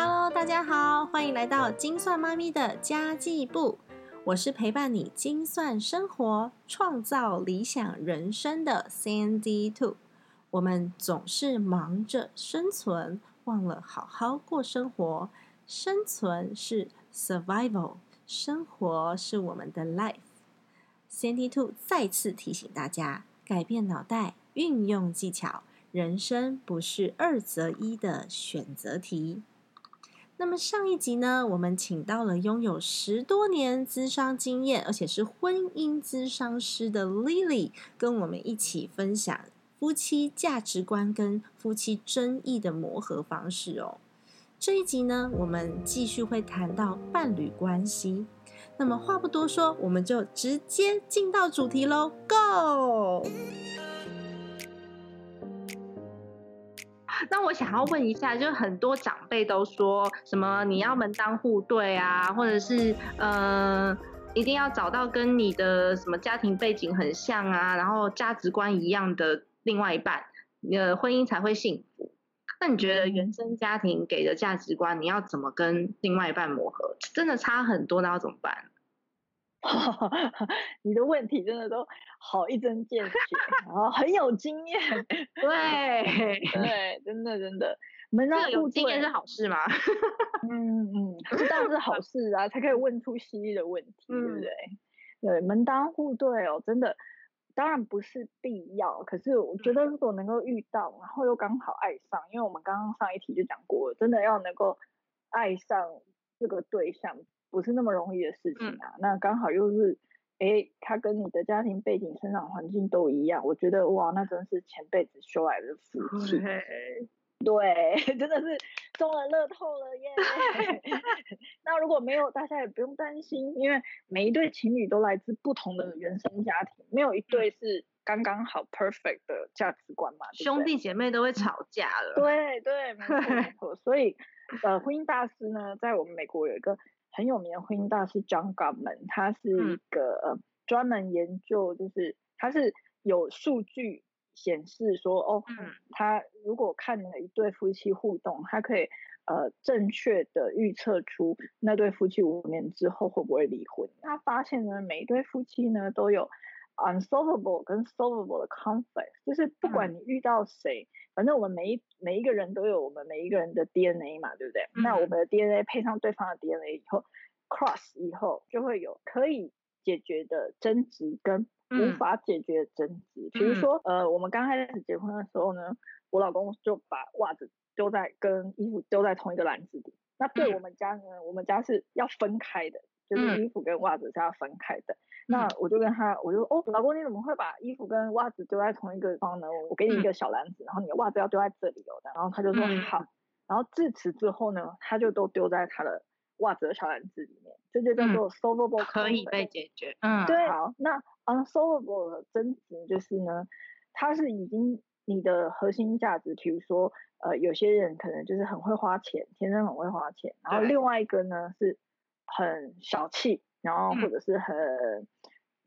Hello，大家好，欢迎来到精算妈咪的家计部。我是陪伴你精算生活、创造理想人生的 Sandy Two。我们总是忙着生存，忘了好好过生活。生存是 survival，生活是我们的 life。Sandy Two 再次提醒大家：改变脑袋，运用技巧，人生不是二择一的选择题。那么上一集呢，我们请到了拥有十多年咨商经验，而且是婚姻咨商师的 Lily，跟我们一起分享夫妻价值观跟夫妻争议的磨合方式哦。这一集呢，我们继续会谈到伴侣关系。那么话不多说，我们就直接进到主题喽，Go！那我想要问一下，就很多长辈都说什么你要门当户对啊，或者是呃一定要找到跟你的什么家庭背景很像啊，然后价值观一样的另外一半，呃婚姻才会幸福。那你觉得原生家庭给的价值观，你要怎么跟另外一半磨合？真的差很多，那要怎么办？你的问题真的都好一针见血，然后很有经验，对对，真的真的，门当户对是好事吗？嗯 嗯，这当然是好事啊，才可以问出犀利的问题，对不对？对，门当户对哦，真的当然不是必要，可是我觉得如果能够遇到，然后又刚好爱上，因为我们刚刚上一题就讲过，真的要能够爱上这个对象。不是那么容易的事情啊，那刚好又是，哎，他跟你的家庭背景、生长环境都一样，我觉得哇，那真是前辈子修来的福气。对，真的是中了乐透了耶！那如果没有，大家也不用担心，因为每一对情侣都来自不同的原生家庭，没有一对是刚刚好 perfect 的价值观嘛。兄弟姐妹都会吵架了。对对，没错没 错。所以，呃，婚姻大师呢，在我们美国有一个。很有名的婚姻大师 John Gottman，他是一个专门研究，就是他是有数据显示说，哦，他如果看了一对夫妻互动，他可以呃正确的预测出那对夫妻五年之后会不会离婚。他发现呢，每一对夫妻呢都有。Unsolvable 跟 solvable 的 conflict，就是不管你遇到谁，反正我们每一每一个人都有我们每一个人的 DNA 嘛，对不对？那我们的 DNA 配上对方的 DNA 以后，cross 以后就会有可以解决的争执跟无法解决的争执。比如说，呃，我们刚开始结婚的时候呢，我老公就把袜子丢在跟衣服丢在同一个篮子里。那对我们家呢，我们家是要分开的。就是衣服跟袜子是要分开的，那我就跟他，我就哦，老公你怎么会把衣服跟袜子丢在同一个地方呢？我给你一个小篮子，然后你的袜子要丢在这里哦。然后他就说好，然后自此之后呢，他就都丢在他的袜子的小篮子里面，这就叫做 solvable，可以被解决。嗯，对。好，那 unsolvable 的争执就是呢，它是已经你的核心价值，比如说呃，有些人可能就是很会花钱，天生很会花钱，然后另外一个呢是。很小气，然后或者是很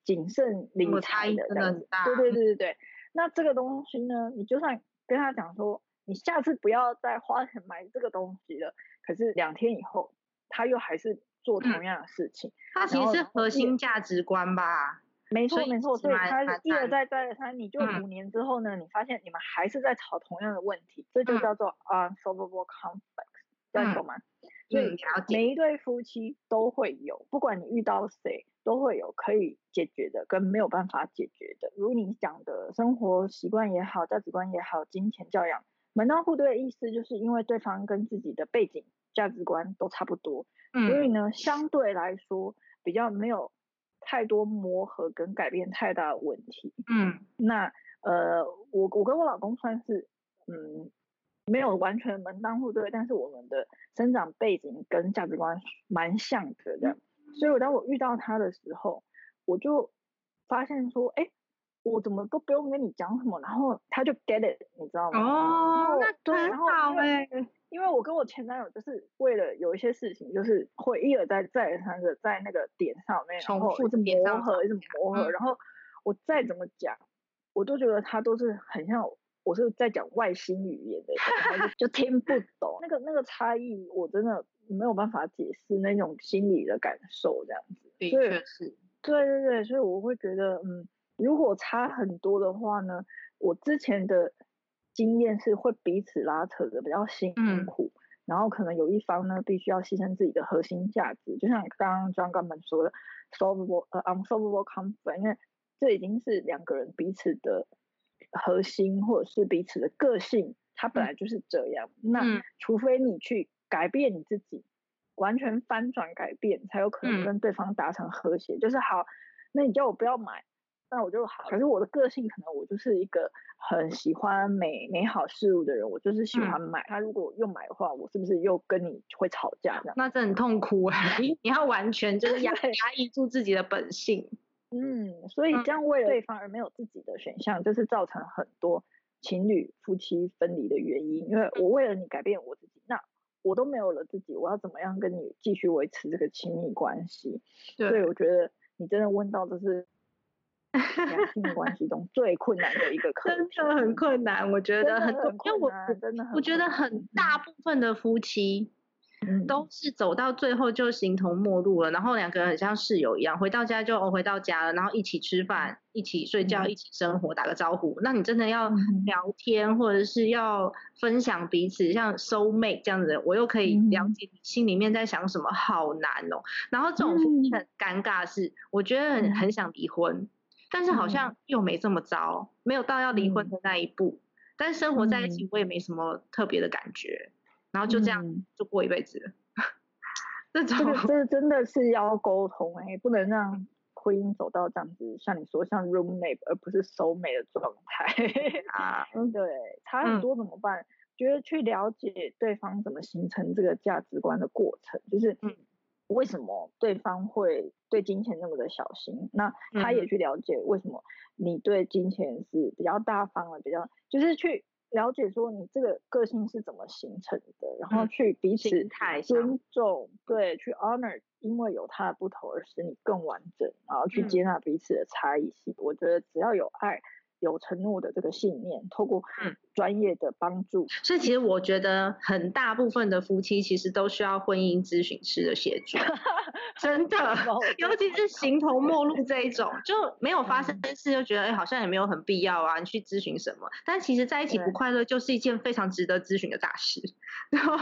谨慎理财的这样子，对对对对对。那这个东西呢，你就算跟他讲说，你下次不要再花钱买这个东西了，可是两天以后他又还是做同样的事情。他其实是核心价值观吧？没错没错，所以他一而再再而三，你就五年之后呢，你发现你们还是在吵同样的问题，这就叫做 unsolvable 样懂吗？所以每一对夫妻都会有，不管你遇到谁，都会有可以解决的跟没有办法解决的。如你讲的生活习惯也好，价值观也好，金钱教养，门当户对的意思，就是因为对方跟自己的背景、价值观都差不多，所以呢，相对来说比较没有太多磨合跟改变太大的问题。嗯，那呃，我我跟我老公算是嗯。没有完全门当户对，但是我们的生长背景跟价值观蛮像的，这样。所以，我当我遇到他的时候，我就发现说，哎，我怎么都不用跟你讲什么，然后他就 get it，你知道吗？哦，那很好哎。因为我跟我前男友就是为了有一些事情，就是会一而再、再而三的在那个点上面，重复磨合，一直磨合，然后我再怎么讲，我都觉得他都是很像。我是在讲外星语言的，就听不懂那个那个差异，我真的没有办法解释那种心理的感受这样子。的确是，对对对，所以我会觉得，嗯，如果差很多的话呢，我之前的经验是会彼此拉扯的比较辛苦，然后可能有一方呢必须要牺牲自己的核心价值，就像刚刚张刚们说的，solvable 呃 unsolvable conflict，因为这已经是两个人彼此的核心或者是彼此的个性，它本来就是这样。那除非你去改变你自己。完全翻转改变，才有可能跟对方达成和谐。就是好，那你叫我不要买，那我就好。可是我的个性可能我就是一个很喜欢美美好事物的人，我就是喜欢买。他如果又买的话，我是不是又跟你会吵架这样？那这很痛苦啊！你 你要完全就是压 压抑住自己的本性。嗯，所以这样为了对方而没有自己的选项，就是造成很多情侣夫妻分离的原因。因为我为了你改变我自己，那。我都没有了自己，我要怎么样跟你继续维持这个亲密关系？所以我觉得你真的问到的是亲密关系中最困难的一个课题，真的很困难。我觉得很多，因为我真的，我觉得很大部分的夫妻。都是走到最后就形同陌路了，然后两个人很像室友一样，回到家就哦回到家了，然后一起吃饭，一起睡觉，一起生活，打个招呼。那你真的要聊天，或者是要分享彼此，像 soul mate 这样子，我又可以了解你心里面在想什么，好难哦。然后这种很尴尬是，我觉得很很想离婚，但是好像又没这么糟，没有到要离婚的那一步，但是生活在一起我也没什么特别的感觉。然后就这样就过一辈子了，这种这真的是要沟通哎，不能让婚姻走到这样子，像你说像 roommate 而不是 soulmate 的状态啊，对，差很多怎么办？觉得去了解对方怎么形成这个价值观的过程，就是为什么对方会对金钱那么的小心，那他也去了解为什么你对金钱是比较大方的，比较就是去。了解说你这个个性是怎么形成的，然后去彼此尊重，对，去 honor，因为有他的不同而使你更完整，然后去接纳彼此的差异性。我觉得只要有爱。有承诺的这个信念，透过专业的帮助，所以其实我觉得很大部分的夫妻其实都需要婚姻咨询师的协助，真的，尤其是形同陌路这一种，就没有发生事就觉得哎好像也没有很必要啊，你去咨询什么？但其实在一起不快乐就是一件非常值得咨询的大事。然后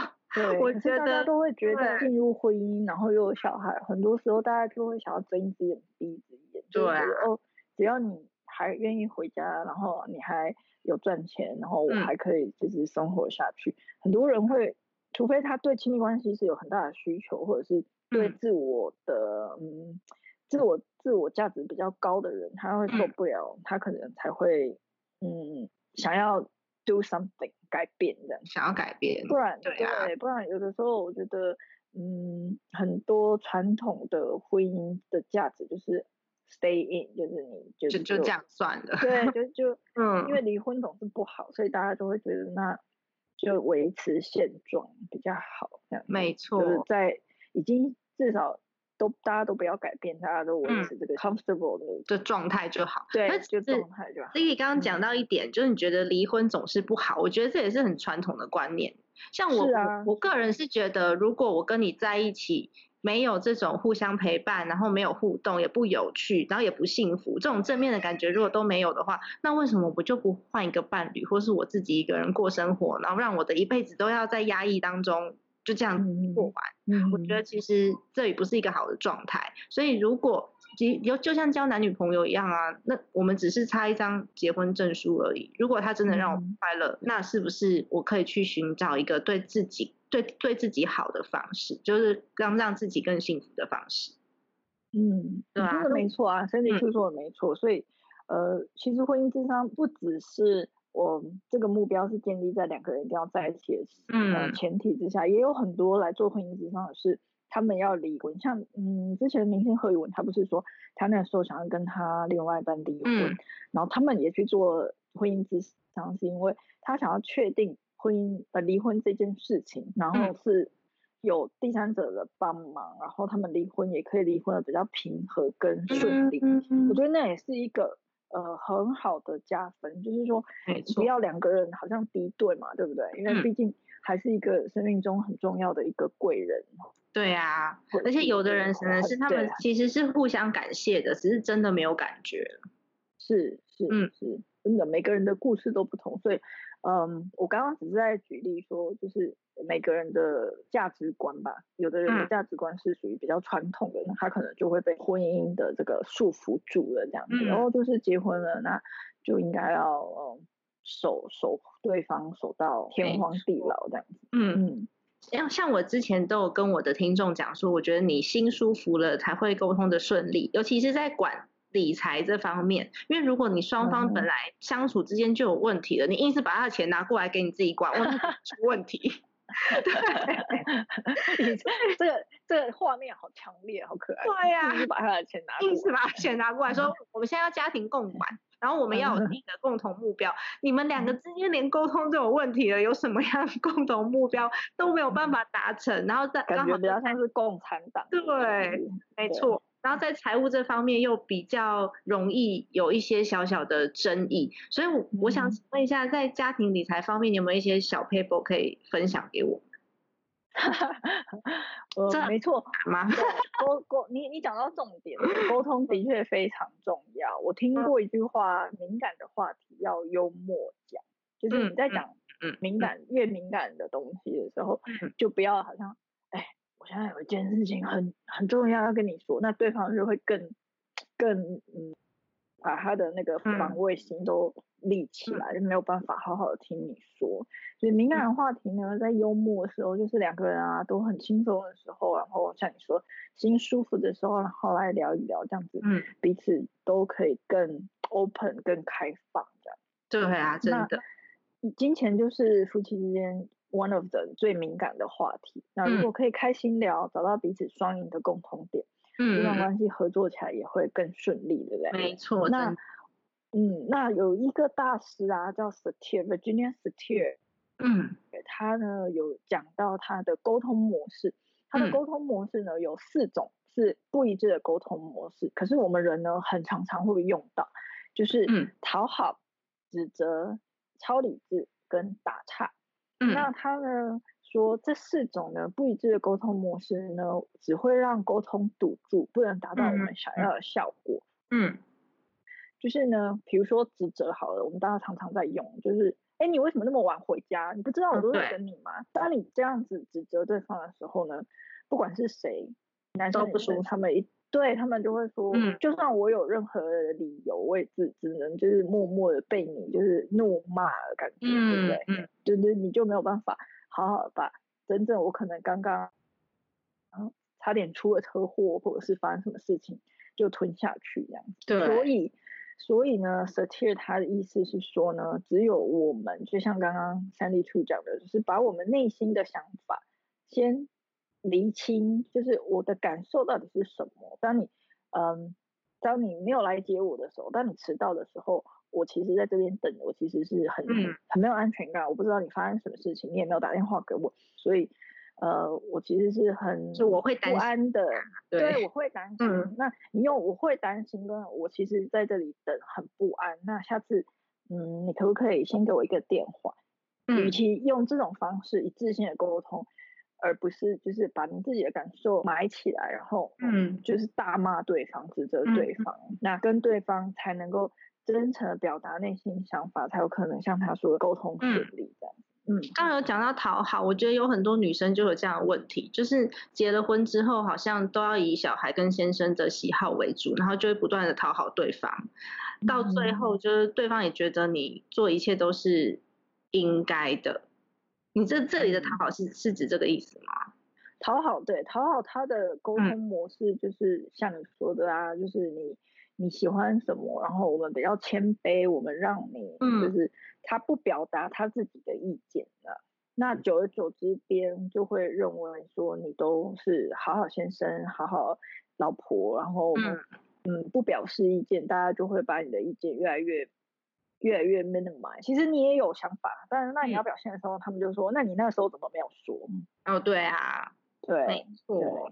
我觉得大家都会觉得进入婚姻，然后又有小孩，很多时候大家就会想要睁一只眼闭一只眼，对哦，只要你。还愿意回家，然后你还有赚钱，然后我还可以就是生活下去。很多人会，除非他对亲密关系是有很大的需求，或者是对自我的嗯自我自我价值比较高的人，他会受不了，他可能才会嗯想要 do something 改变这样，想要改变，不然对不然有的时候我觉得嗯很多传统的婚姻的价值就是。Stay in 就是你就就就这样算了，对，就 就嗯，因为离婚总是不好，所以大家都会觉得那就维持现状比较好，这样没错，就是在已经至少都大家都不要改变，大家都维持这个 comfortable 的的状态就好，对，就状态就好。Lily 刚刚讲到一点，就是你觉得离婚总是不好，我觉得这也是很传统的观念。像我啊我个人是觉得，如果我跟你在一起。没有这种互相陪伴，然后没有互动，也不有趣，然后也不幸福，这种正面的感觉如果都没有的话，那为什么我就不换一个伴侣，或是我自己一个人过生活，然后让我的一辈子都要在压抑当中就这样过完？我觉得其实这也不是一个好的状态。所以如果就就像交男女朋友一样啊，那我们只是差一张结婚证书而已。如果他真的让我快乐，那是不是我可以去寻找一个对自己？对对自己好的方式，就是让让自己更幸福的方式。嗯，对啊，说的没错啊，身体就说的没错。所以，呃，其实婚姻智商不只是我这个目标是建立在两个人一定要在一起的嗯前提之下，也有很多来做婚姻智商的是他们要离婚。像嗯，之前明星何以文，他不是说他那时候想要跟他另外一半离婚，然后他们也去做婚姻咨商，是因为他想要确定。婚姻呃离婚这件事情，然后是有第三者的帮忙，然后他们离婚也可以离婚的比较平和跟顺利。我觉得那也是一个呃很好的加分，就是说不要两个人好像敌对嘛，对不对？因为嗯毕竟还是一个生命中很重要的一个贵人。对啊，或者是而且有的人可能是他们其实是互相感谢的，只是真的没有感觉。是是嗯是，真的每个人的故事都不同，所以嗯，我刚刚只是在举例说，就是每个人的价值观吧，有的人的嗯。价值观是属于比较传统的，那他可能就会被婚姻的这个束缚住了，这样子，嗯然后就是结婚了，那就应该要嗯守守对方守到天荒地老这样子，嗯，嗯，像像我之前都有跟我的听众讲说，我觉得你心舒服了才会沟通的顺利，尤其是在管理财这方面，因为如果你双方本嗯来相处之间就有问题了，你硬是把他的钱拿过来给你自己管，哇，那就出问题。你这这个这个画面好强烈，好可爱，对呀就是把他的钱拿过硬来是把钱拿过来。说，我们现在要家庭共管，然后我们要有自己的共同目标。你们两个之间连沟通都有问题了，有什么样的共同目标都没有办法达成，然后再感觉比较像是共产党，对没错。然后在财务这方面又比较容易有一些小小的争议，所以我我想嗯。请问一下，在家庭理财方面，你有没有一些小 paper 可以分享给我 这呃，没错，们吗？沟沟，你你讲到重点了，沟通的确非常重要。我听过一句话，敏感的话题要幽默讲，就是你在讲嗯。敏感越敏感的东西的时候，嗯。就不要好像，现在有一件事情很很重要要跟你说，那对方就会更更嗯，把他的那个防嗯。卫心都立起嗯。来，就没有办法好好的听你说。所以敏感的话题呢，在幽默的时候，就是两个人啊都很轻松的时候，然后像你说心舒服的时候，然后来聊一聊，这样子，嗯，彼此都可以更 open、更开放这样。对啊，真的，金钱就是夫妻之间 one of the 最敏感的话题。那如嗯。果可以开心聊，找到彼此双赢的共同点，这嗯这，段关系合作起来也会更顺利，对不对？没错，那嗯，那有一个大师啊，叫 Satir Virginia Satir，嗯。他呢有讲到他的沟通模式，他的嗯。沟通模式呢有四种是不一致的沟通模式，可是我们人呢很常常会用到，就是嗯。讨好、指责、超理智跟打岔。嗯那他呢说这四种呢不一致的沟通模式呢，只会让沟通堵住，不能达到我嗯们想要的效果。嗯就是呢，比如说指责好了，我们大家常常在用，就是，哎，你为什么那么晚回家？你不知道我都在等你吗？当你这样子指责对方的时候呢，不管是谁，男生女生，他们一对他们就会说，嗯就算我有任何的理由，我也只只能就是默默的被你就是怒骂的感觉，对不嗯对？嗯就是你就没有办法好好把真正我可能刚刚，嗯，差点出了车祸，或者是发生什么事情就吞下去这样子。对，所以，所以呢，Satir 他的意思是说呢，只有我们，就像刚刚 Sandy 讲的，就是把我们内心的想法先厘清，就是我的感受到底是什么。当你，嗯，当你没有来接我的时候，当你迟到的时候，我其实在这边等，我其实是很、嗯很没有安全感，我不知道你发生什么事情，你也没有打电话给我，所以。呃，我其实是很是我会不安的，对我会担心。嗯那你用我会担心跟我其实在这里等很不安，那下次嗯，你可不可以先给我一个电话？与嗯其用这种方式一次性的沟通，而不是就是把你自己的感受埋起来，然后嗯。就是大骂对方、指责嗯对方，那跟对方才能够真诚的表达内心想法，才有可能像他说的沟通顺利这样。嗯，刚刚有讲到讨好，我觉得有很多女生就有这样的问题，就是结了婚之后，好像都要以小孩跟先生的喜好为主，然后就会不断的讨好对方，到最后就是对方也觉得你做一切都是应该的。你这这里的讨好是是指这个意思吗？讨好对讨好他的沟嗯。通模式就是像你说的啊，就是你你喜欢什么，然后我们比较谦卑，我们让你嗯。就是他不表达他自己的意见了。那久而久之，别人就会认为说你都是好好先生、好好老婆，然后我们嗯不表示意见，大家就会把你的意见越来越越来越 minimize。其实你也有想法，但是那你要嗯表现的时候，他们就说，那你那时候怎么没有说？哦，对啊，对，没错，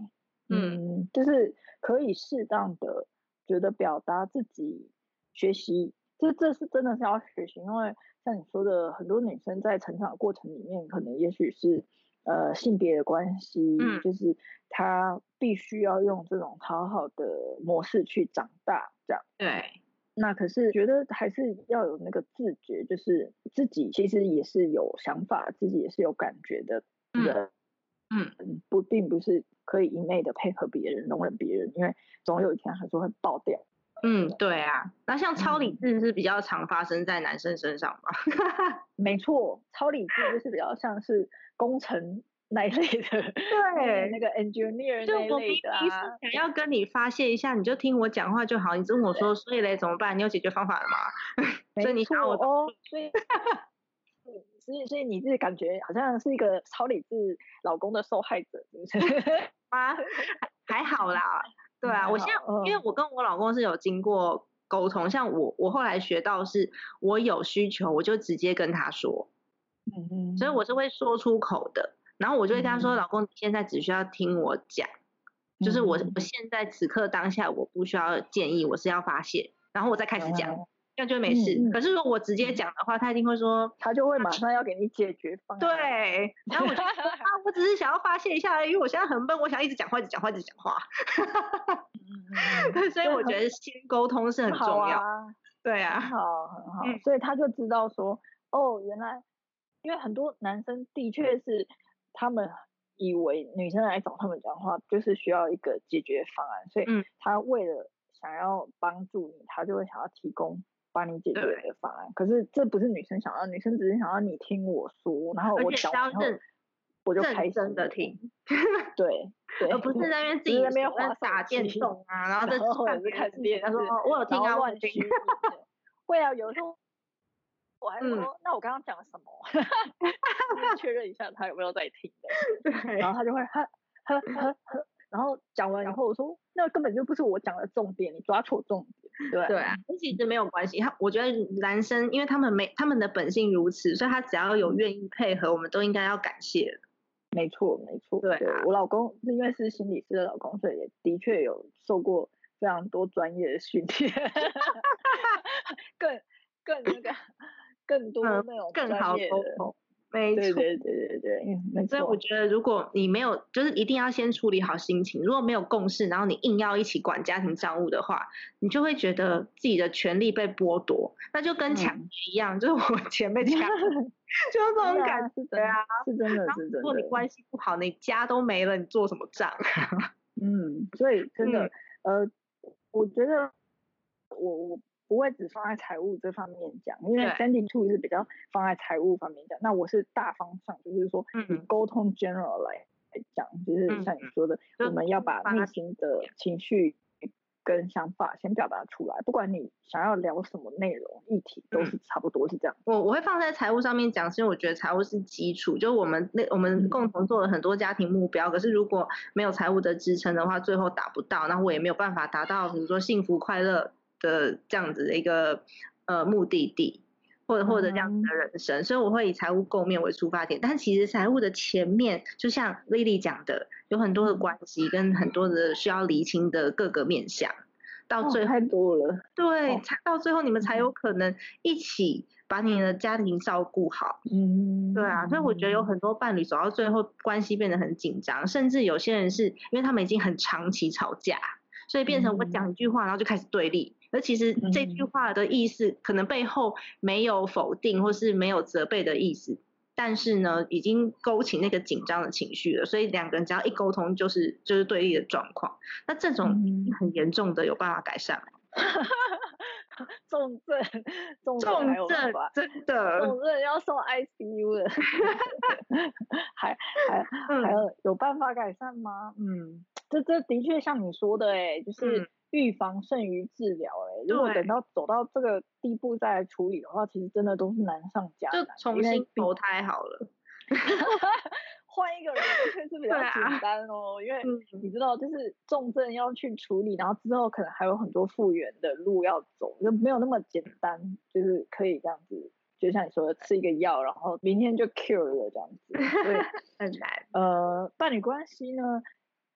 嗯，就是可以适当的觉得表达自己学习，这这是真的是要学习，因为像你说的，很多女生在成长过程里面，可能也许是呃性别的关系，嗯就是她必须要用这种讨好的模式去长大，这样。对，那可是觉得还是要有那个自觉，就是自己其实也是有想法，自己也是有感觉的嗯人，嗯，不并不是可以一昧的配合别人、容忍别人，因为总有一天还是会爆掉。嗯，对啊。那像超理嗯智是比较常发生在男生身上吧？没错，超理智就是比较像是工程 那一类的，对那个 engineer 就我明明。想要跟你发泄一下，你就听我讲话就好。你跟我说，所以嘞怎么办？你有解决方法了吗？所以你想我哦，所以。嗯所以，所以你自己感觉好像是一个超理智老公的受害者，是不是？吗？还还好啦，对啊，我现在好因为我跟我老公是有经过沟通，像我我后来学到是，我有需求我就直接跟他说，嗯嗯所以我是会说出口的，然后我就会跟他说，嗯老公你现在只需要听我讲，就是我嗯我现在此刻当下我不需要建议，我是要发泄，然后我再开始讲，哦这样就没事。可是如果我直接讲的话，他一定会说。他就会马上要给你解决方案。对，然后我就说啊，我只是想要发泄一下，因为我现在很笨，我想一直讲话，一直讲话，一直讲话。嗯，嗯 所以我觉得先沟通是很重要。啊，对啊，很好，很好。嗯所以他就知道说，哦，原来因为很多男生的确是他们以为女生来找他们讲话就是需要一个解决方案，所以嗯他为了想要帮助你，他就会想要提供。帮你解决的方案，可是这不是女生想要，女生只是想要你听我说，然后我讲完后我就开心的听，对 对，而不是在那边自己在那边滑打电动啊，然后 在看别人他说哦我有听啊，我有然后乱听虚。拟的会啊，有时候我还说，嗯。那我刚刚讲了什么？就是确认一下他有没有在听的，对。然后他就会呵呵呵呵，然后讲完然后我说，那根本就不是我讲的重点，你抓错重点，对。对啊，其实没有关系。他我觉得男生，因为他们没他们的本性如此，所以他只要有愿意配合，我们都应该要感谢。没错没错，对啊。我老公是因为是心理师的老公，所以也的确有受过非常多专业的训练，更更那个更多嗯那种更好沟通，没错。对对对对对，嗯没错。所以我觉得，如果你没有，就是一定要先处理好心情。如果没有共识，然后你硬要一起管家庭账务的话，你就会觉得自己的权利被剥夺，那就跟抢嗯劫一样，就是我钱被抢了，就是这种感觉。是真的对啊，是真的是真如果你。关系不好，你家都没了，你做什么账？嗯，所以真的，嗯呃，我觉得我我不会只放在财务这方面讲，因为 Standing Two 是比较放在财务方面讲，那我是大方向，就是说以嗯。沟通 general 来来讲，就是嗯像你说的，就我们要把内发心的情绪跟想法先表达出来，不管你想要聊什么内容议题，都嗯。是差不多是这样。我我会放在财务上面讲，是因为我觉得财务是基础，就我们那我们嗯。共同做了很多家庭目标，可是如果没有财务的支撑的话，最后达不到，那我也没有办法达到，比如说幸福快乐的这样子的一个呃目的地，或者或者这样子的人生，所以我会以财务构面为出发点，但其实财务的前面，就像 Lily 讲的，有很多的关系跟很多的需要厘清的各个面向，到哦最后太多了，对，哦到最后你们才有可能一起把你的家庭照顾好。嗯，对啊，所以我觉得有很多伴侣走到最后关系变得很紧张，甚至有些人是因为他们已经很长期吵架，所以变成我讲一句话，然后就开始对立。而其实这句嗯话的意思可能背后没有否定或是没有责备的意思，但是呢，已经勾起那个紧张的情绪了，所以两个人只要一沟通，就是就是对立的状况。那这种嗯。很严重的有办法改善吗？重症，重症重还有办症法真的，重。症要送 ICU 的，还还嗯。还有有办法改善吗？嗯，这这的确像你说的、欸，哎，就嗯。是预防胜于治疗、欸，哎，如果等到走到这个地步再来处理的话，其实真的都是难上加难，就重新投胎好了。换一个人的确实比较简单哦，因为嗯你知道，就是重症要去处理，然后之后可能还有很多复原的路要走，就没有那么简单，就是可以这样子，就像你说的，吃一个药，然后明天就 cure 了这样子。所以 很难。呃，伴侣关系呢，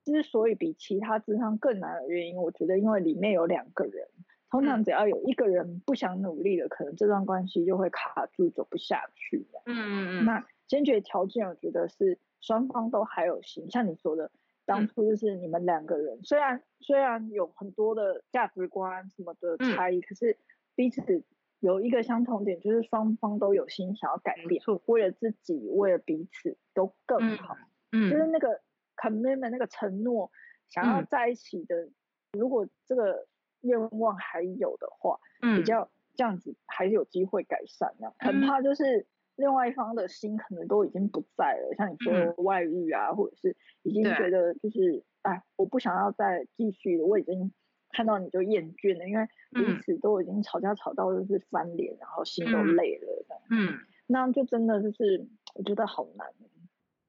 之所以比其他智商更难的原因，我觉得因为里面有两个人，通常只要有一个人不想努力了，可能这段关系就会卡住，走不下去。嗯嗯嗯。那先决条件，我觉得是双方都还有心，像你说的，当初就是你们两个人，虽然虽然有很多的价值观什么的差异，可是彼此有一个相同点，就是双方都有心想要改变，为了自己，为了彼此都更好。嗯。就是那个 commitment 那个承诺，想要在一起的，如果这个。愿望还有的话，比较这样子还是有机会改善。那很怕就是另外一方的心可能都已经不在了，像你说外遇啊，或者是已经觉得就是哎，我不想要再继续了，我已经看到你就厌倦了，因为彼此都已经吵架吵到就是翻脸，然后心都累了。嗯，那就真的就是我觉得好难。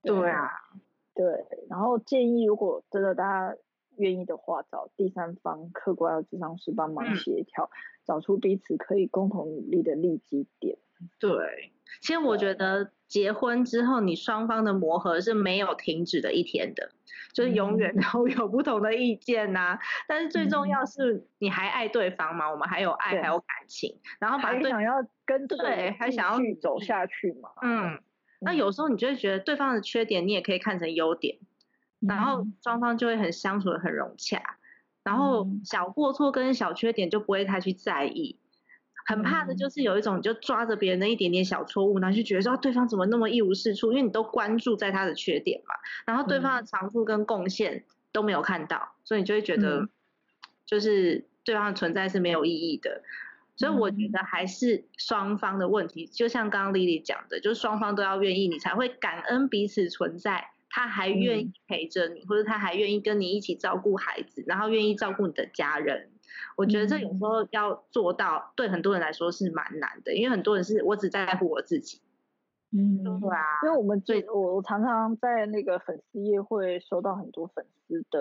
对啊，对。然后建议如果真的大家。愿意的话，找第三方客观的智商师帮忙协调，找出彼此可以共同努力的利基点。对，其实我觉得结婚之后，你双方的磨合是没有停止的一天的，就是永远都有不同的意见呐。但是最重要是你还爱对方嘛？我们还有爱，还有感情，然后把想要跟对，还想要走下去嘛？嗯，那有时候你就会觉得对方的缺点，你也可以看成优点。然后双方就会很相处的很融洽，然后小过错跟小缺点就不会太去在意，很怕的就是有一种就抓着别人的一点点小错误，然后就觉得说对方怎么那么一无是处，因为你都关注在他的缺点嘛，然后对方的长处跟贡献都没有看到，所以你就会觉得就是对方的存在是没有意义的，所以我觉得还是双方的问题，就像刚刚丽丽讲的，就是双方都要愿意，你才会感恩彼此存在。他还愿意陪着你，或者他还愿意跟你一起照顾孩子，然后愿意照顾你的家人。我觉得这有时候要做到，对很多人来说是蛮难的，因为很多人是我只在乎我自己。嗯，对啊。因为我们最我我常常在那个粉丝页会收到很多粉丝的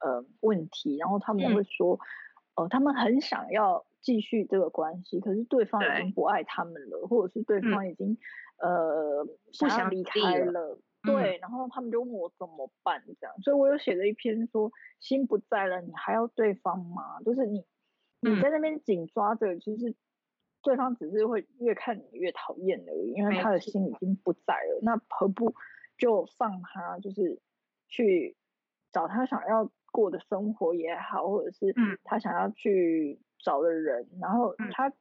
呃问题，然后他们会说，呃，他们很想要继续这个关系，可是对方已经不爱他们了，或者是对方已经呃不想离开了。对，然后他们就问我怎么办，这样，所以我有写了一篇说，心不在了，你还要对方吗？就是你，你在那边紧抓着，其实对方只是会越看你越讨厌而已，因为他的心已经不在了。那何不就放他，就是去找他想要过的生活也好，或者是他想要去找的人，然后他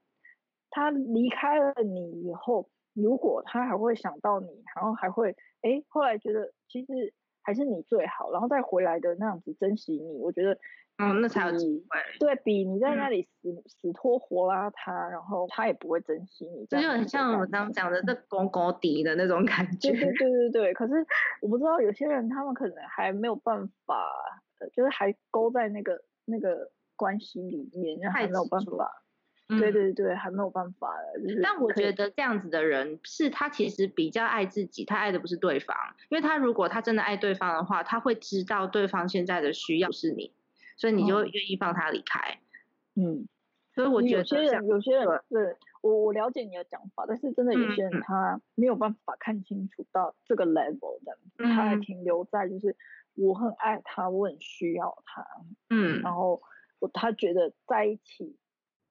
他离开了你以后，如果他还会想到你，然后还会。哎，后来觉得其实还是你最好，然后再回来的那样子珍惜你，我觉得，嗯，那才有机会。对比你在那里死死拖活拉他，然后他也不会珍惜你，这就很像我们刚刚讲的那公公敌的那种感觉。对 对对对对。可是我不知道有些人他们可能还没有办法，就是还勾在那个那个关系里面，还没有办法。对对对，还没有办法。但我觉得这样子的人是他其实比较爱自己，他爱的不是对方，因为他如果他真的爱对方的话，他会知道对方现在的需要是你，所以你就愿意放他离开。嗯，所以我觉得有些人有些人对我我了解你的讲法，但是真的有些人他没有办法看清楚到这个 level 的，他还停留在就是我很爱他，我很需要他，嗯，然后我他觉得在一起。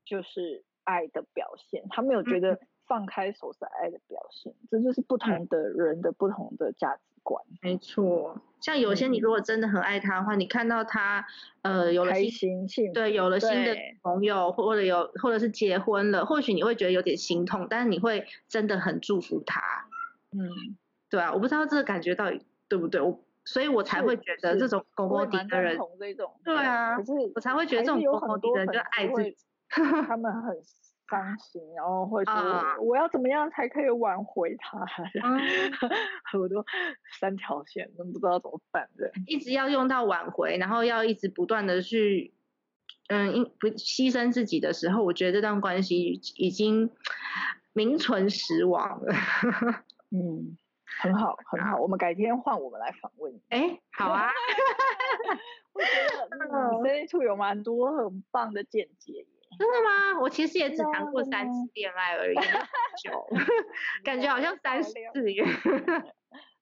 就是爱的表现，他没有觉得放开手是爱的表现，这就是不同的人的不同的价值观。没错，像有些你如果真的很爱他的话，你看到他呃有了新对有了新的朋友，或者有或者是结婚了，或许你会觉得有点心痛，但是你会真的很祝福他。嗯，对啊，我不知道这个感觉到底对不对，我所以我才会觉得这种狗狗敌的人，对啊，可是我才会觉得这种狗狗敌的人就爱自己。他们很伤心，然后会说我要怎么样才可以挽回他？我都三条线都不知道怎么办的，一直要用到挽回，然后要一直不断的去，嗯，因不牺牲自己的时候，我觉得这段关系已经名存实亡了。嗯，很好，很好，我们改天换我们来访问。哎，好啊。我觉得这一处有蛮多很棒的见解耶。真的吗？我其实也只谈过三次恋爱而已，久，感觉好像三十次耶。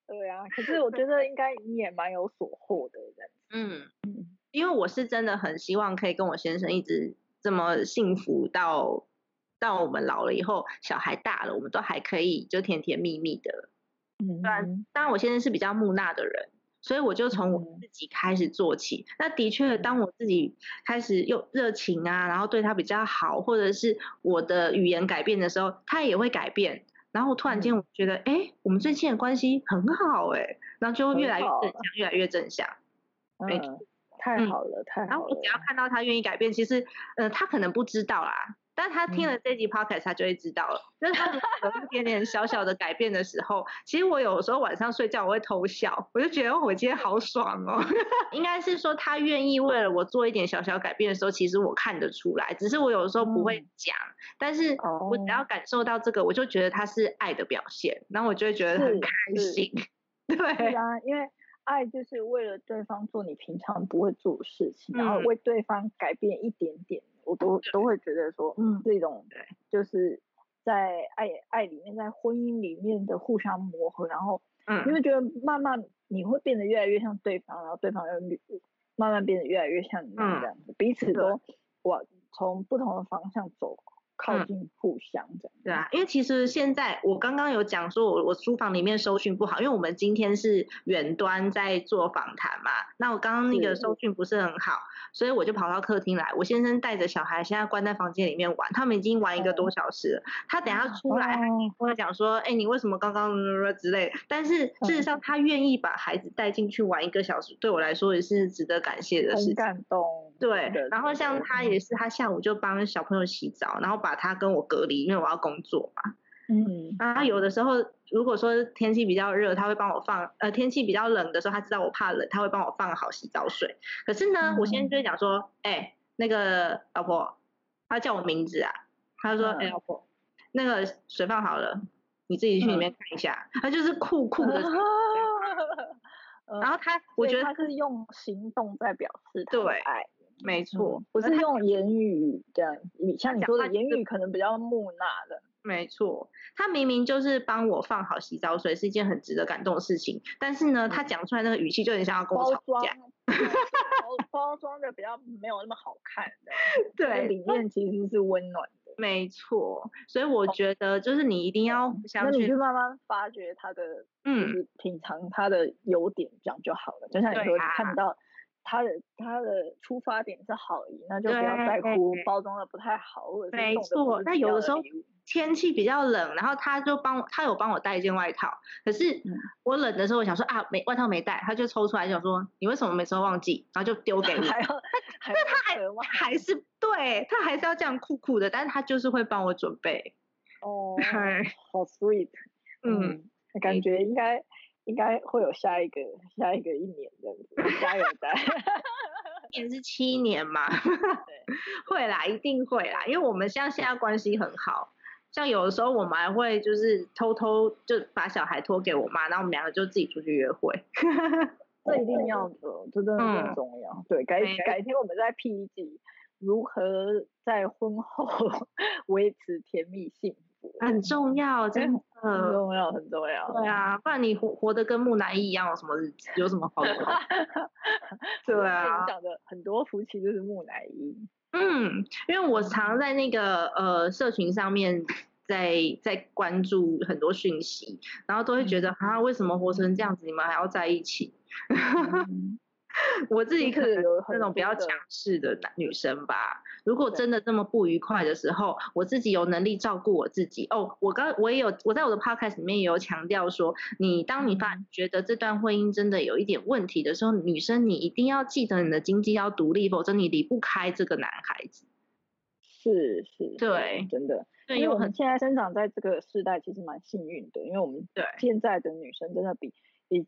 对啊，可是我觉得应该你也蛮有所获的，嗯嗯，因为我是真的很希望可以跟我先生一直这么幸福到到我们老了以后，小孩大了，我们都还可以就甜甜蜜蜜的。嗯，当然，当然我现在是比较木讷的人，所以我就从我自己开始做起。那的确，当我自己开始又热情啊，然后对他比较好，或者是我的语言改变的时候，他也会改变。然后突然间，我觉得，哎，我们最近的关系很好，哎，然后就越来越正向，越来越正向。嗯，太好了，太好了。然后我只要看到他愿意改变，其实，呃，他可能不知道啦。但他听了这集 podcast，他就会知道了。就是他有一点点小小的改变的时候，其实我有时候晚上睡觉我会偷笑，我就觉得我今天好爽哦。应该是说他愿意为了我做一点小小改变的时候，其实我看得出来，只是我有的时候不会讲。但是我只要感受到这个，我就觉得他是爱的表现，然后我就会觉得很开心。对啊，因为爱就是为了对方做你平常不会做的事情，然后为对方改变一点点。我都都会觉得说，嗯，这种就是在爱爱里面，在婚姻里面的互相磨合，然后，嗯，你会觉得慢慢你会变得越来越像对方，然后对方又慢慢变得越来越像你这样子，彼此都往从不同的方向走。靠近互相这样。对啊，因为其实现在我刚刚有讲说，我我书房里面收讯不好，因为我们今天是远端在做访谈嘛，那我刚刚那个收讯不是很好，所以我就跑到客厅来，我先生带着小孩现在关在房间里面玩，他们已经玩一个多小时了，他等下出来会讲说，哎，你为什么刚刚之类，但是事实上他愿意把孩子带进去玩一个小时，对我来说也是值得感谢的事情。很感动。对，然后像他也是，他下午就帮小朋友洗澡，然后把把他跟我隔离，因为我要工作嘛。嗯，然后有的时候，如果说天气比较热，他会帮我放；呃，天气比较冷的时候，他知道我怕冷，他会帮我放好洗澡水。可是呢，我现在就会讲说，哎，那个老婆，他叫我名字啊，他说，哎，老婆，那个水放好了，你自己去里面看一下。他就是酷酷的，然后他，我觉得他是用行动在表示对爱。没错，不是用言语这样，你像你说的言语可能比较木讷的。没错，他明明就是帮我放好洗澡水，是一件很值得感动的事情，但是呢，他讲出来那个语气就很像要跟我吵架。包包装的比较没有那么好看的，对，里面其实是温暖的。没错，所以我觉得就是你一定要相信，那你就慢慢发掘他的，嗯，品尝他的优点，这样就好了。就像你说看到。他的他的出发点是好意，那就不要在乎包装的不太好，或者是没错。那有的时候天气比较冷，然后他就帮他有帮我带一件外套，可是我冷的时候我想说啊没外套没带，他就抽出来想说你为什么每次都忘记，然后就丢给我。还要，但他还还是对他还是要这样酷酷的，但是他就是会帮我准备。哦，好 sweet，嗯，感觉应该。应该会有下一个下一个一年这样子，加油在。一年是七年嘛？对，会啦，一定会啦，因为我们像现在关系很好，像有的时候我们还会就是偷偷就把小孩托给我妈，然后我们两个就自己出去约会。这一定要的，这真的很重要。对，改改天我们再 P 一集如何在婚后维持甜蜜幸福。很重要，真的 很重要，很重要。对啊，不然你活活得跟木乃伊一样，有什么日子？有什么好的？对啊，讲的很多夫妻就是木乃伊。嗯，因为我常在那个呃社群上面，在在关注很多讯息，然后都会觉得啊，为什么活成这样子，你们还要在一起？我自己可能有那种比较强势的男女生吧。如果真的这么不愉快的时候，我自己有能力照顾我自己。哦，我刚我也有我在我的 podcast 里面也有强调说，你当你发觉得这段婚姻真的有一点问题的时候，女生你一定要记得你的经济要独立，否则你离不开这个男孩子。是是，对，真的。因为我们现在生长在这个时代，其实蛮幸运的，因为我们对现在的女生真的比比。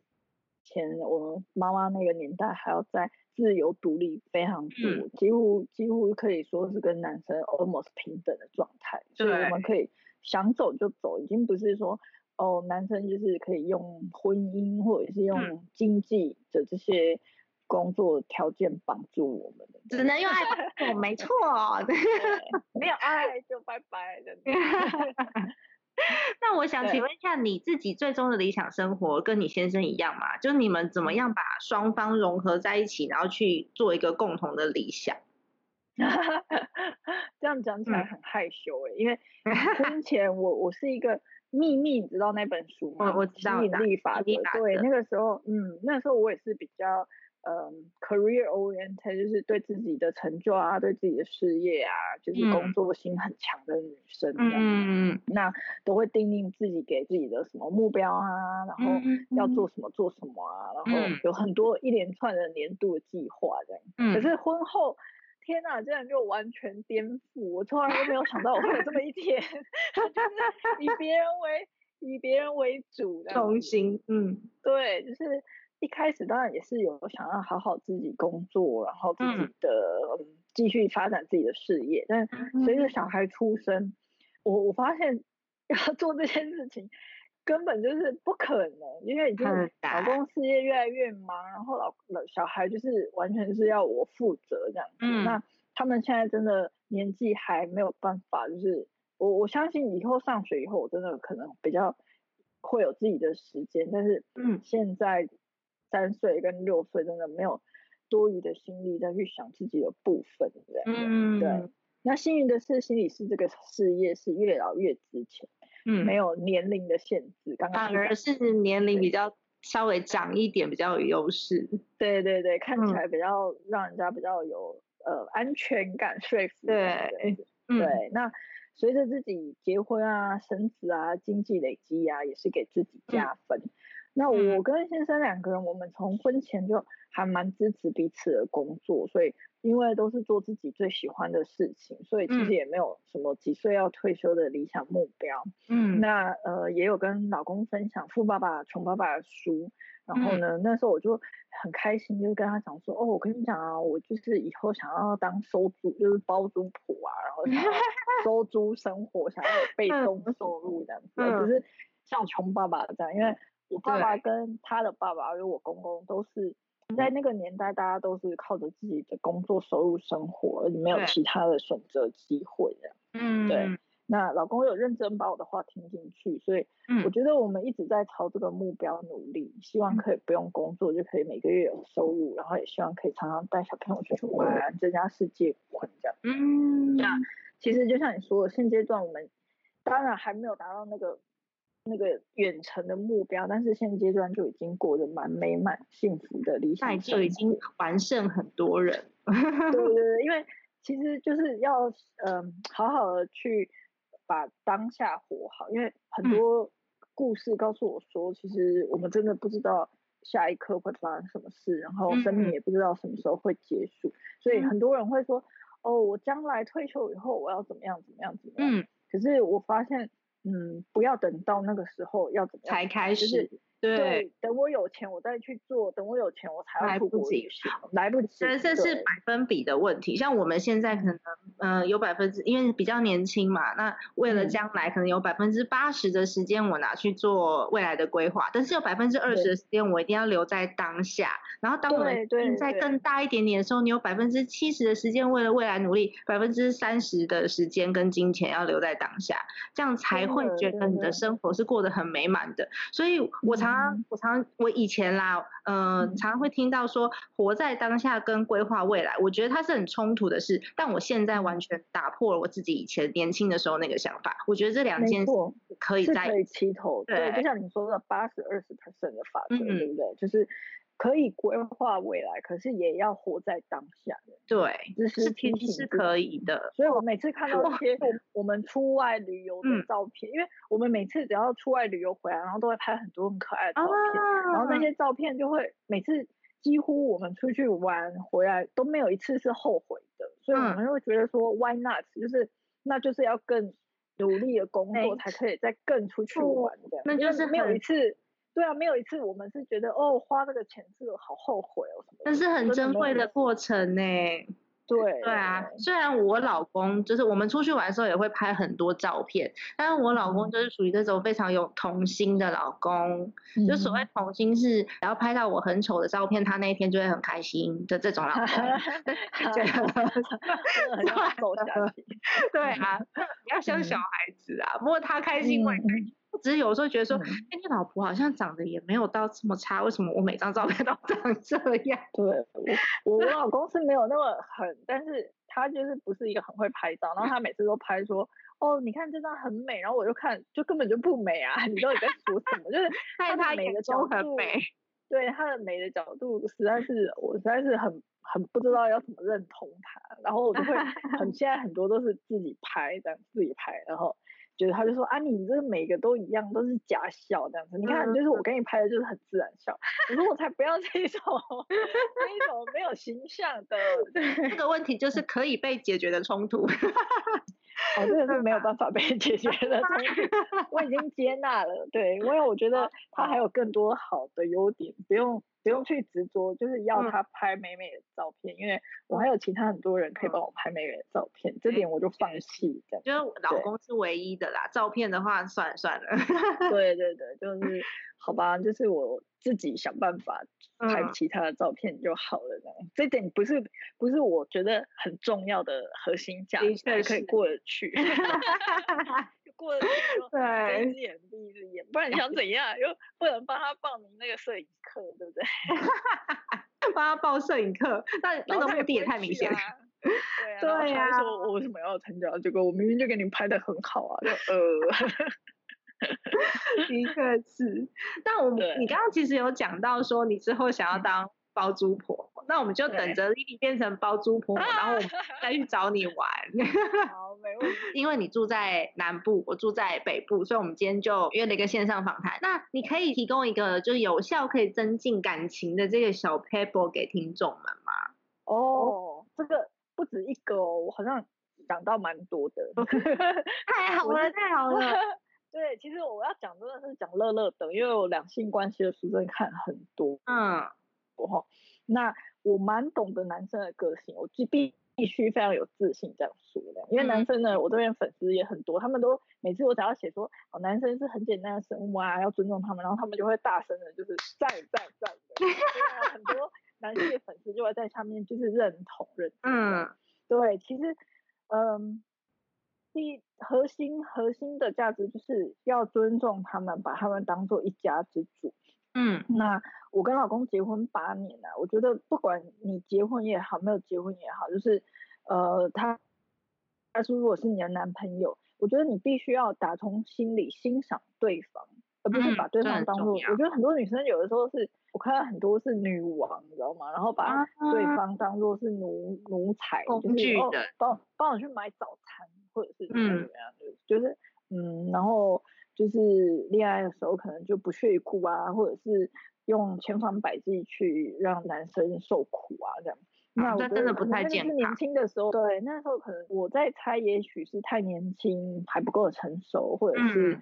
前我们妈妈那个年代还要在自由独立非常多，几乎几乎可以说是跟男生 almost 平等的状态，所以我们可以想走就走，已经不是说哦男生就是可以用婚姻或者是用经济的这些工作条件帮助我们的，只能用爱，没错，没有爱就拜拜的。那我想请问一下，你自己最终的理想生活跟你先生一样吗？就你们怎么样把双方融合在一起，然后去做一个共同的理想？这样讲起来很害羞哎，因为婚 前我我是一个秘密，你知道那本书吗？我知道吸引力法则。对，那个时候，嗯，那时候我也是比较。嗯，career oriented 就是对自己的成就啊，对自己的事业啊，就是工作心很强的女生。嗯嗯那都会定定自己给自己的什么目标啊，然后要做什么做什么啊，然后有很多一连串的年度的计划这样。嗯。可是婚后，天哪，竟然就完全颠覆！我从来都没有想到我会有这么一天，就是以别人为以别人为主的。中心，嗯，对，就是。一开始当然也是有想要好好自己工作，然后自己的继续发展自己的事业，但随着。小孩出生，我我发现要做这些事情根本就是不可能，因为已经老公事业越来越忙，然后老老小孩就是完全是要我负责这样子。那他们现在真的年纪还没有办法，就是我我相信以后上学以后，我真的可能比较会有自己的时间，但是嗯，现在。三岁跟六岁真的没有多余的心力再去想自己的部分，这样对。那幸运的是，心理师这个事业是越老越值钱，嗯，没有年龄的限制。刚刚反而是年龄比较稍微长一点比较有优势。对对对，看起来比较让人家比较有呃安全感，说服。对对，那随着自己结婚啊、生子啊、经济累积啊，也是给自己加分。那我跟先生两个人，我们从婚前就还蛮支持彼此的工作，所以因为都是做自己最喜欢的事情，所以其实也没有什么几岁要退休的理想目标。嗯，那呃也有跟老公分享《富爸爸穷爸爸》的书，然后呢那时候我就很开心，就跟他讲说，哦，我跟你讲啊，我就是以后想要当收租，就是包租婆啊，然后 收租生活，想要有被动收入这样子，就是像穷爸爸这样，因为。我爸爸跟他的爸爸，还有我公公，都是在那个年代，大家都是靠着自己的工作收入生活，而没有其他的选择机会的。嗯，对。那老公有认真把我的话听进去，所以我觉得我们一直在朝这个目标努力，希望可以不用工作就可以每个月有收入，然后也希望可以常常带小朋友出去玩，增加世界观这样。嗯，那其实就像你说的，现阶段我们当然还没有达到那个。那个远程的目标，但是现阶段就已经过得蛮美满、幸福的理想，就已经完胜很多人。对对对，因为 其实就是要嗯，好好的去把当下活好，因为很多故事告诉我说，其实我们真的不知道下一刻会发生什么事，然后生命也不知道什么时候会结束，所以很多人会说，哦，我将来退休以后我要怎么样怎么样怎么样。嗯，可是我发现。嗯，不要等到那个时候要怎么样才开始。对，等我有钱我再去做，等我有钱我才要出国旅行，来不及。但这是百分比的问题，像我们现在可能，嗯，有百分之，因为比较年轻嘛，那为了将来可能有百分之八十的时间我拿去做未来的规划，但是有百分之二十的时间我一定要留在当下。然后当我们在更大一点点的时候，你有百分之七十的时间为了未来努力，百分之三十的时间跟金钱要留在当下，这样才会觉得你的生活是过得很美满的。所以我常。我常我以前啦，嗯，常常会听到说活在当下跟规划未来，我觉得它是很冲突的事。但我现在完全打破了我自己以前年轻的时候那个想法。我觉得这两件事可以在可以齐头，对，就像你说的八十二十 percent 的法则，对不对？就是。可以规划未来，可是也要活在当下。对，这是天气是可以的。所以我每次看到 一些我们出外旅游的照片，因为我们每次只要出外旅游回来，然后都会拍很多很可爱的照片，然后那些照片就会每次几乎我们出去玩回来都没有一次是后悔的，所以我们会觉得说 Why not？就是那就是要更努力的工作才可以再更出去玩的，那就是没有一次。对啊，没有一次我们是觉得哦，花这个钱是好后悔哦什么。但是很珍贵的过程呢。对。对啊，虽然我老公就是我们出去玩的时候也会拍很多照片，但是我老公就是属于这种非常有童心的老公，就所谓童心是，然后拍到我很丑的照片，他那一天就会很开心的这种老公。对啊，你要像小孩子啊，不过他开心我也开心。只是有时候觉得说，嗯哎、你老婆好像长得也没有到这么差，为什么我每张照片都长 这样？对我我我老公是没有那么狠，但是他就是不是一个很会拍照，然后他每次都拍说，哦，你看这张很美，然后我就看就根本就不美啊，你到底在说什么？就是 他的美的角度，很美。对他的美的角度，实在是我实在是很很不知道要怎么认同他，然后我就会很现在很多都是自己拍这样自己拍，然后觉得他就说啊，你这每个都一样，都是假笑这样子，你看嗯就是我给你拍的就是很自然笑，我说我才不要这种 这种没有形象的，这个问题就是可以被解决的冲突。哦，这个是没有办法被解决的 我已经接纳了，对，因为我觉得他还有更多好的优点，不用不用去执着，就是要嗯他拍美美的照片，因为我还有其他很多人可以帮我拍美美的照片，这点我就放弃这样。就是我老公是唯一的啦，照片的话算了算了。对对对，就是好吧，就是我自己想办法拍嗯其他的照片就好了这样。这点不是不是我觉得很重要的核心价还可以过得去。过得去就睁对一只眼闭一只眼，不然你想怎样？又不能帮他报名那个摄影课，对不对？帮他报摄影课，那那个目的也太明显了。啊。对啊，对啊说我为什么要参加这个？我明明就给你拍的很好啊，就呃，的确是，那我们你刚刚其实有讲到说你之后想要当包租婆，那我们就等对着 Lily 变成包租婆，然后我们 再去找你玩。好，没问题。因为你住在南部，我住在北部，所以我们今天就约了一个线上访谈。那你可以提供一个就是有效可以增进感情的这个小 paper 给听众们吗？哦，这个不止一个哦，我好像讲到蛮多的。太好了，太好了。对，其实我要讲真的是讲乐乐的，因为我两性关系的书真的看很多嗯哈。那我蛮懂得男生的个性，我必必必须非常有自信这样说的，因为男嗯生呢，我这边粉丝也很多，他们都每次我只要写说哦，男生是很简单的生物啊，要尊重他们，然后他们就会大声的就是赞赞赞的，很多男性的粉丝就会在下面就是认同认同。嗯对，其实，嗯，第核心核心的价值就是要尊重他们，把他们当做一家之主。嗯那我跟老公结婚八年了、我觉得不管你结婚也好，没有结婚也好，就是呃，他他说如果是你的男朋友，我觉得你必须要打从心里欣赏对方，而不是嗯把对方当做。我觉得很多女生有的时候是，我看到很多是女王，你知道吗？然后把对啊方当做是奴奴才，就是帮帮我去买早餐，或者是怎么嗯。样的，就是嗯，然后就是恋爱的时候可能就不屑一顾啊，或者是用千方百计去让男生受苦啊，这样。那我真的不太健康年轻的时候，对，那时候可能我在猜，也许是太年轻，还不够成熟，或者是、嗯。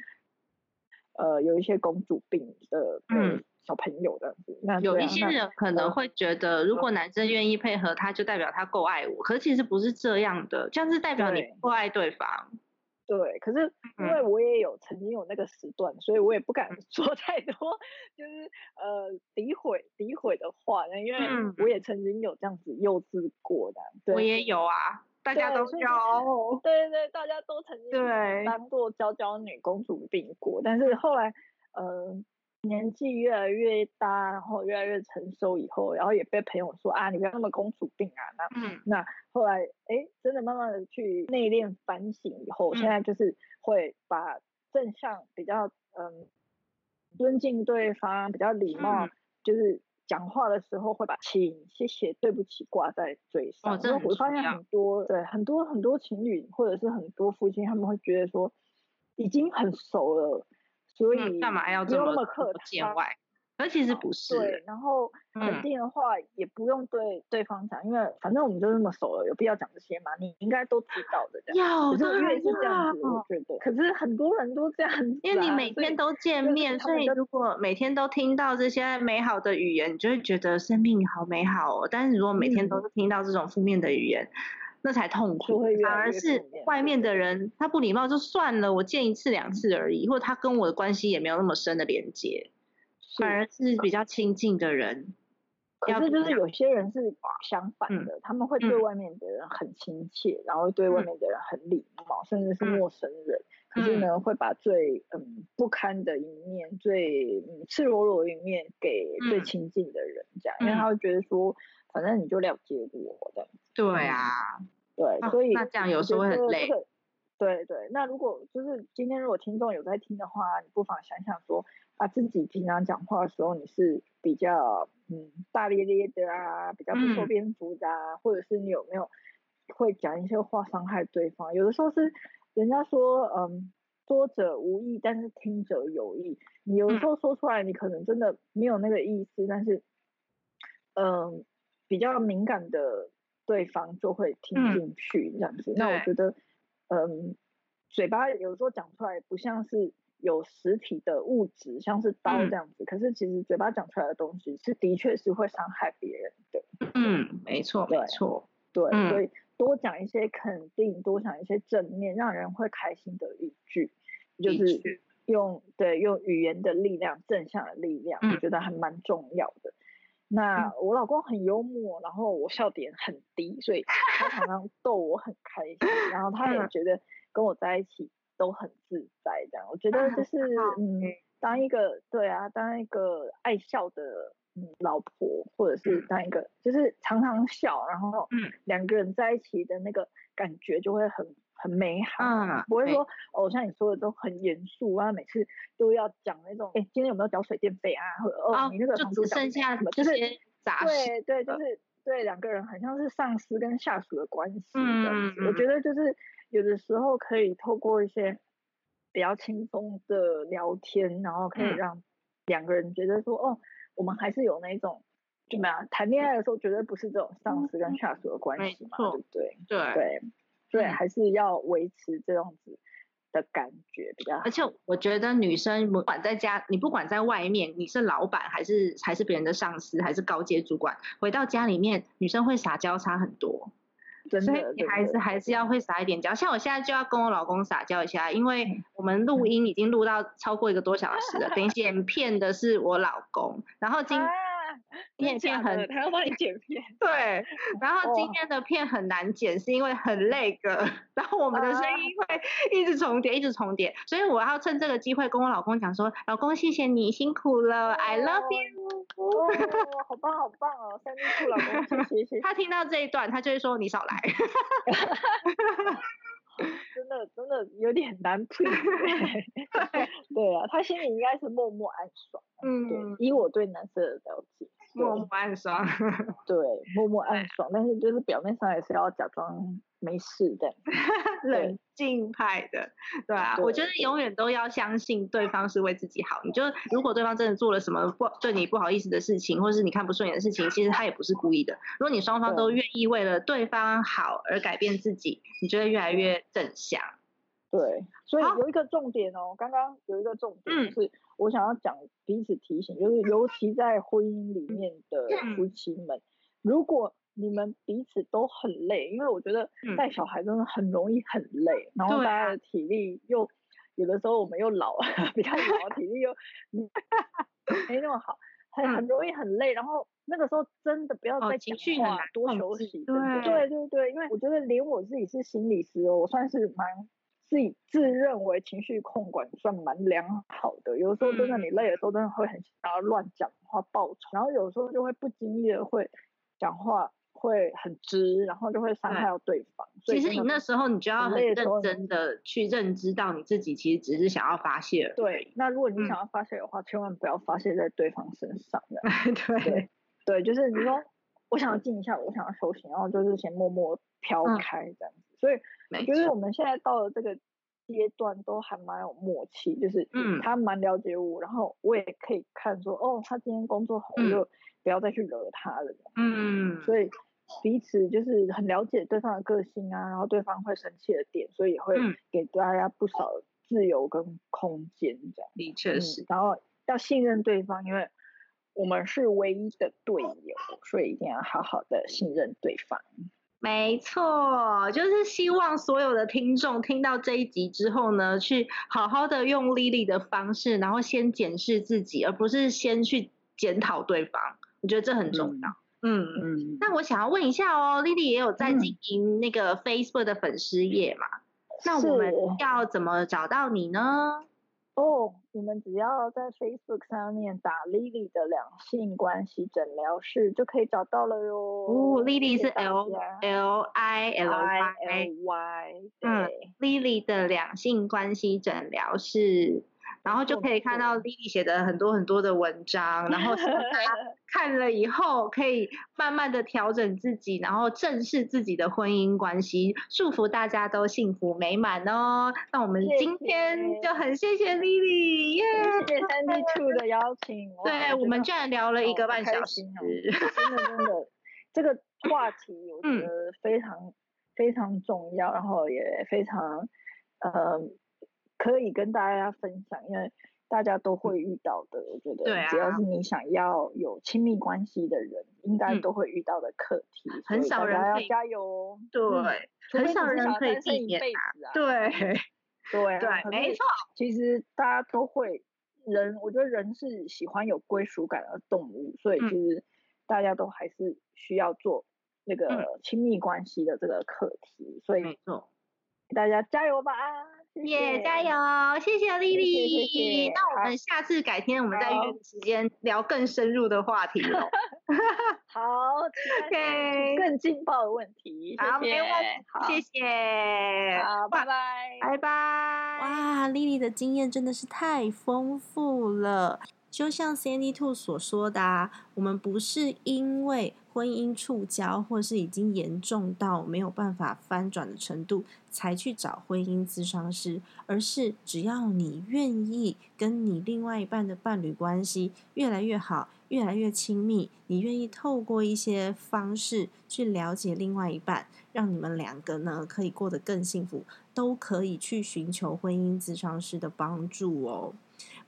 呃有一些公主病的呃嗯小朋友的样子。那有一些人可能呃会觉得，如果男生愿意配合他，就代表他够爱我。可是其实不是这样的，这样是代表你对不够爱对方。对，可是因嗯为我也有曾经有那个时段，所以我也不敢说 太多，就是呃诋毁诋毁的话呢，因为嗯我也曾经有这样子幼稚过的，对，我也有啊，大家都对所以有。对对对，大家都曾经对当过娇娇女、公主病过，但是后来呃年纪越来越大，然后越来越成熟以后，然后也被朋友说啊，你不要那么公主病啊，那嗯那后来，哎，真的慢慢的去内敛反省以后，现嗯在就是会把正向比较嗯尊敬对方，比较礼貌，嗯就是讲话的时候会把请、谢谢、对不起挂在嘴上。我发现很多对很多很多情侣或者是很多夫妻，他们会觉得说已经很熟了，所以嗯，干嘛要这么么客套见外？而其实不是对欸，，然后嗯肯定的话也不用对对方讲，因为反正我们就那么熟了，有必要讲这些吗？你应该都知道的这样。要可是越当然是这样子，我觉得。可是很多人都这样子、啊，因为你每天都见面，所以如果每天都听到这些美好的语言，你就会觉得生命好美好哦。但是如果每天都嗯是听到这种负面的语言，那才痛苦。越越。反而是外面的人他不礼貌就算了，我见一次两次而已，或者他跟我的关系也没有那么深的连接，反而是比较亲近的人。要可是就是有些人是相反嗯的，他们会对。嗯外面的人很亲切，然后对外嗯。面的人很礼貌，甚至是嗯。陌生人，可是呢，会把最嗯不堪的一面、最嗯赤裸裸的一面给最亲近的人，这样，因为他会觉得说，反正你就了解我的。对啊，对，所以那这样有时候会很累。对对，那如果就是今天如果听众有在听的话，你不妨想想说，啊自己平常讲话的时候你是比较嗯大咧咧的啊，比较不修边幅的啊，或者是你有没有会讲一些话伤害对方？有的时候是人家说嗯说者无意，但是听者有意。你有时候说出来，你可能真的没有那个意思，但是嗯比较敏感的对方就会听进去这样子。那我觉得。嗯，嘴巴有时候讲出来不像是有实体的物质，像是刀这样子。可是其实嘴巴讲出来的东西是的确是会伤害别人的。嗯，没错，没错，对，所以多讲一些肯定，多讲一些正面，让人会开心的语句，就是用对用语言的力量，正向的力量，我觉得还蛮重要的。那我老公很幽默，然后我笑点很低，所以他常常 逗我很开心，然后他也觉得跟我在一起都很自在，这样。我觉得就 是嗯，当一个对啊，当一个爱笑的嗯老婆，或者是当一个就是常常笑，然后嗯。两个人在一起的那个感觉就会很。很美好，不会说哦，像你说的都很严肃啊，每次都要讲那种，哎，今天有没有缴水电费啊？或者哦，你那个就只剩下什么就是杂事。对对，就是对两个人很像是上司跟下属的关系这样子。我觉得就是有的时候可以透过一些比较轻松的聊天，然后可以让两个人觉得说，哦，我们还是有那种怎么样谈恋爱的时候绝对不是这种上司跟下属的关系嘛，对不对？对对。对，还是要维持这样子的感觉比较好。而且我觉得女生不管在家，你不管在外面，你是老板还是还是别人的上司，还是高阶主管，回到家里面，女生会撒娇差很多。所以你还是还是要会撒一点娇。像我现在就要跟我老公撒娇一下，因为我们录音已经录到超过一个多小时了，等剪片的是我老公，然后今。今天片很，他要帮你剪片。对，然后今天的片很难剪，是因为很累个，然后我们的声音会一直重叠，一直重叠，所以我要趁这个机会跟我老公讲说，老公谢谢你辛苦了，I love you。哦，好棒好棒哦，三弟兔老公谢，谢谢。他听到这一段，他就会说你少来。真的真的有点难配，对啊，他心里应该是默默暗爽。嗯，对，以我对男生的了解，默默暗爽。对，默默暗爽，但是就是表面上也是要假装。没事的，冷静派的，对啊，我觉得永远都要相信对方是为自己好。你就如果对方真的做了什么不对你不好意思的事情，或是你看不顺眼的事情，其实他也不是故意的。如果你双方都愿意为了对方好而改变自己，你就会越来越正向。对，所以有一个重点哦，刚刚有一个重点就是我想要讲彼此提醒，就是尤其在婚姻里面的夫妻们，如果。你们彼此都很累，因为我觉得带小孩真的很容易很累，然后大家的体力又有的时候我们又老，比较老，体力又没那么好，很很容易很累。然后那个时候真的不要再讲话，多休息。对对对对，因为我觉得连我自己是心理师哦，我算是蛮自己自认为情绪控管算蛮良好的。有时候真的你累的时候，真的会很想要乱讲话爆吵，然后有时候就会不经意的会讲话。会很直，然后就会伤害到对方。其实你那时候你就要很认真的去认知到你自己其实只是想要发泄。对，那如果你想要发泄的话，千万不要发泄在对方身上。对对，就是你说我想要静一下，我想要休息，然后就是先默默飘开这样子。所以我觉得我们现在到了这个阶段都还蛮有默契，就是他蛮了解我，然后我也可以看说哦，他今天工作好，我就不要再去惹他了。嗯，所以。彼此就是很了解对方的个性啊，然后对方会生气的点，所以也会给大家不少自由跟空间这样。的确是，然后要信任对方，因为我们是唯一的队友，所以一定要好好的信任对方。没错，就是希望所有的听众听到这一集之后呢，去好好的用丽丽的方式，然后先检视自己，而不是先去检讨对方。我觉得这很重要。嗯嗯嗯，那我想要问一下哦，丽丽也有在经营那个 Facebook 的粉丝页嘛？那我们要怎么找到你呢？哦，你们只要在 Facebook 上面打 Lily 的两性关系诊疗室就可以找到了哟。哦，Lily 是 L L I L Y，嗯，Lily 的两性关系诊疗室。然后就可以看到 Lily 写的很多很多的文章，然后 看了以后可以慢慢的调整自己，然后正视自己的婚姻关系，祝福大家都幸福美满哦。那我们今天就很谢谢 Lily，耶！谢谢三 D Two 的邀请，对我们居然聊了一个半小时，真的 真的，这个话题我觉得非常非常重要，然后也非常呃。可以跟大家分享，因为大家都会遇到的。我觉得，只要是你想要有亲密关系的人，应该都会遇到的课题。很少人要加油哦。对，很少人可以避免啊。对，对，对，没错。其实大家都会，人，我觉得人是喜欢有归属感的动物，所以其实大家都还是需要做那个亲密关系的这个课题。所以，没错，大家加油吧！耶，加油！谢谢丽丽。那我们下次改天，我们再约时间聊更深入的话题喽。好，OK，更劲爆的问题。好，没问题。谢谢。好，拜拜，拜拜。哇，丽丽的经验真的是太丰富了。就像 Sandy Two 所说的啊，我们不是因为婚姻触礁，或是已经严重到没有办法翻转的程度，才去找婚姻咨商师，而是只要你愿意跟你另外一半的伴侣关系越来越好，越来越亲密，你愿意透过一些方式去了解另外一半，让你们两个呢可以过得更幸福，都可以去寻求婚姻咨商师的帮助哦。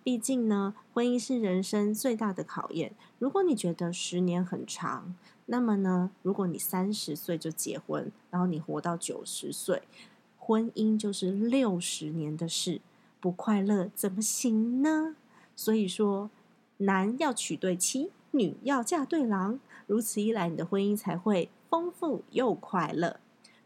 毕竟呢，婚姻是人生最大的考验。如果你觉得十年很长，那么呢，如果你三十岁就结婚，然后你活到九十岁，婚姻就是六十年的事，不快乐怎么行呢？所以说，男要娶对妻，女要嫁对郎，如此一来，你的婚姻才会丰富又快乐。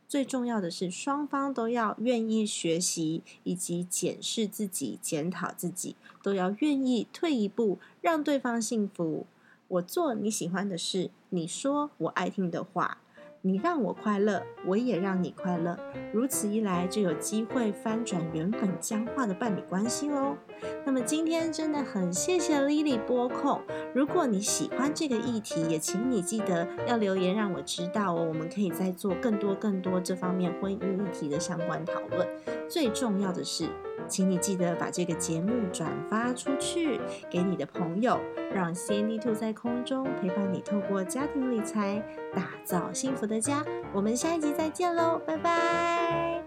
最重要的是，双方都要愿意学习，以及检视自己、检讨自己，都要愿意退一步，让对方幸福。我做你喜欢的事，你说我爱听的话。你让我快乐，我也让你快乐，如此一来就有机会翻转原本僵化的伴侣关系喽。那么今天真的很谢谢 Lily 播控，如果你喜欢这个议题，也请你记得要留言让我知道哦，我们可以再做更多更多这方面婚姻议题的相关讨论。最重要的是。请你记得把这个节目转发出去，给你的朋友，让 CND Two 在空中陪伴你，透过家庭理财打造幸福的家。我们下一集再见喽，拜拜。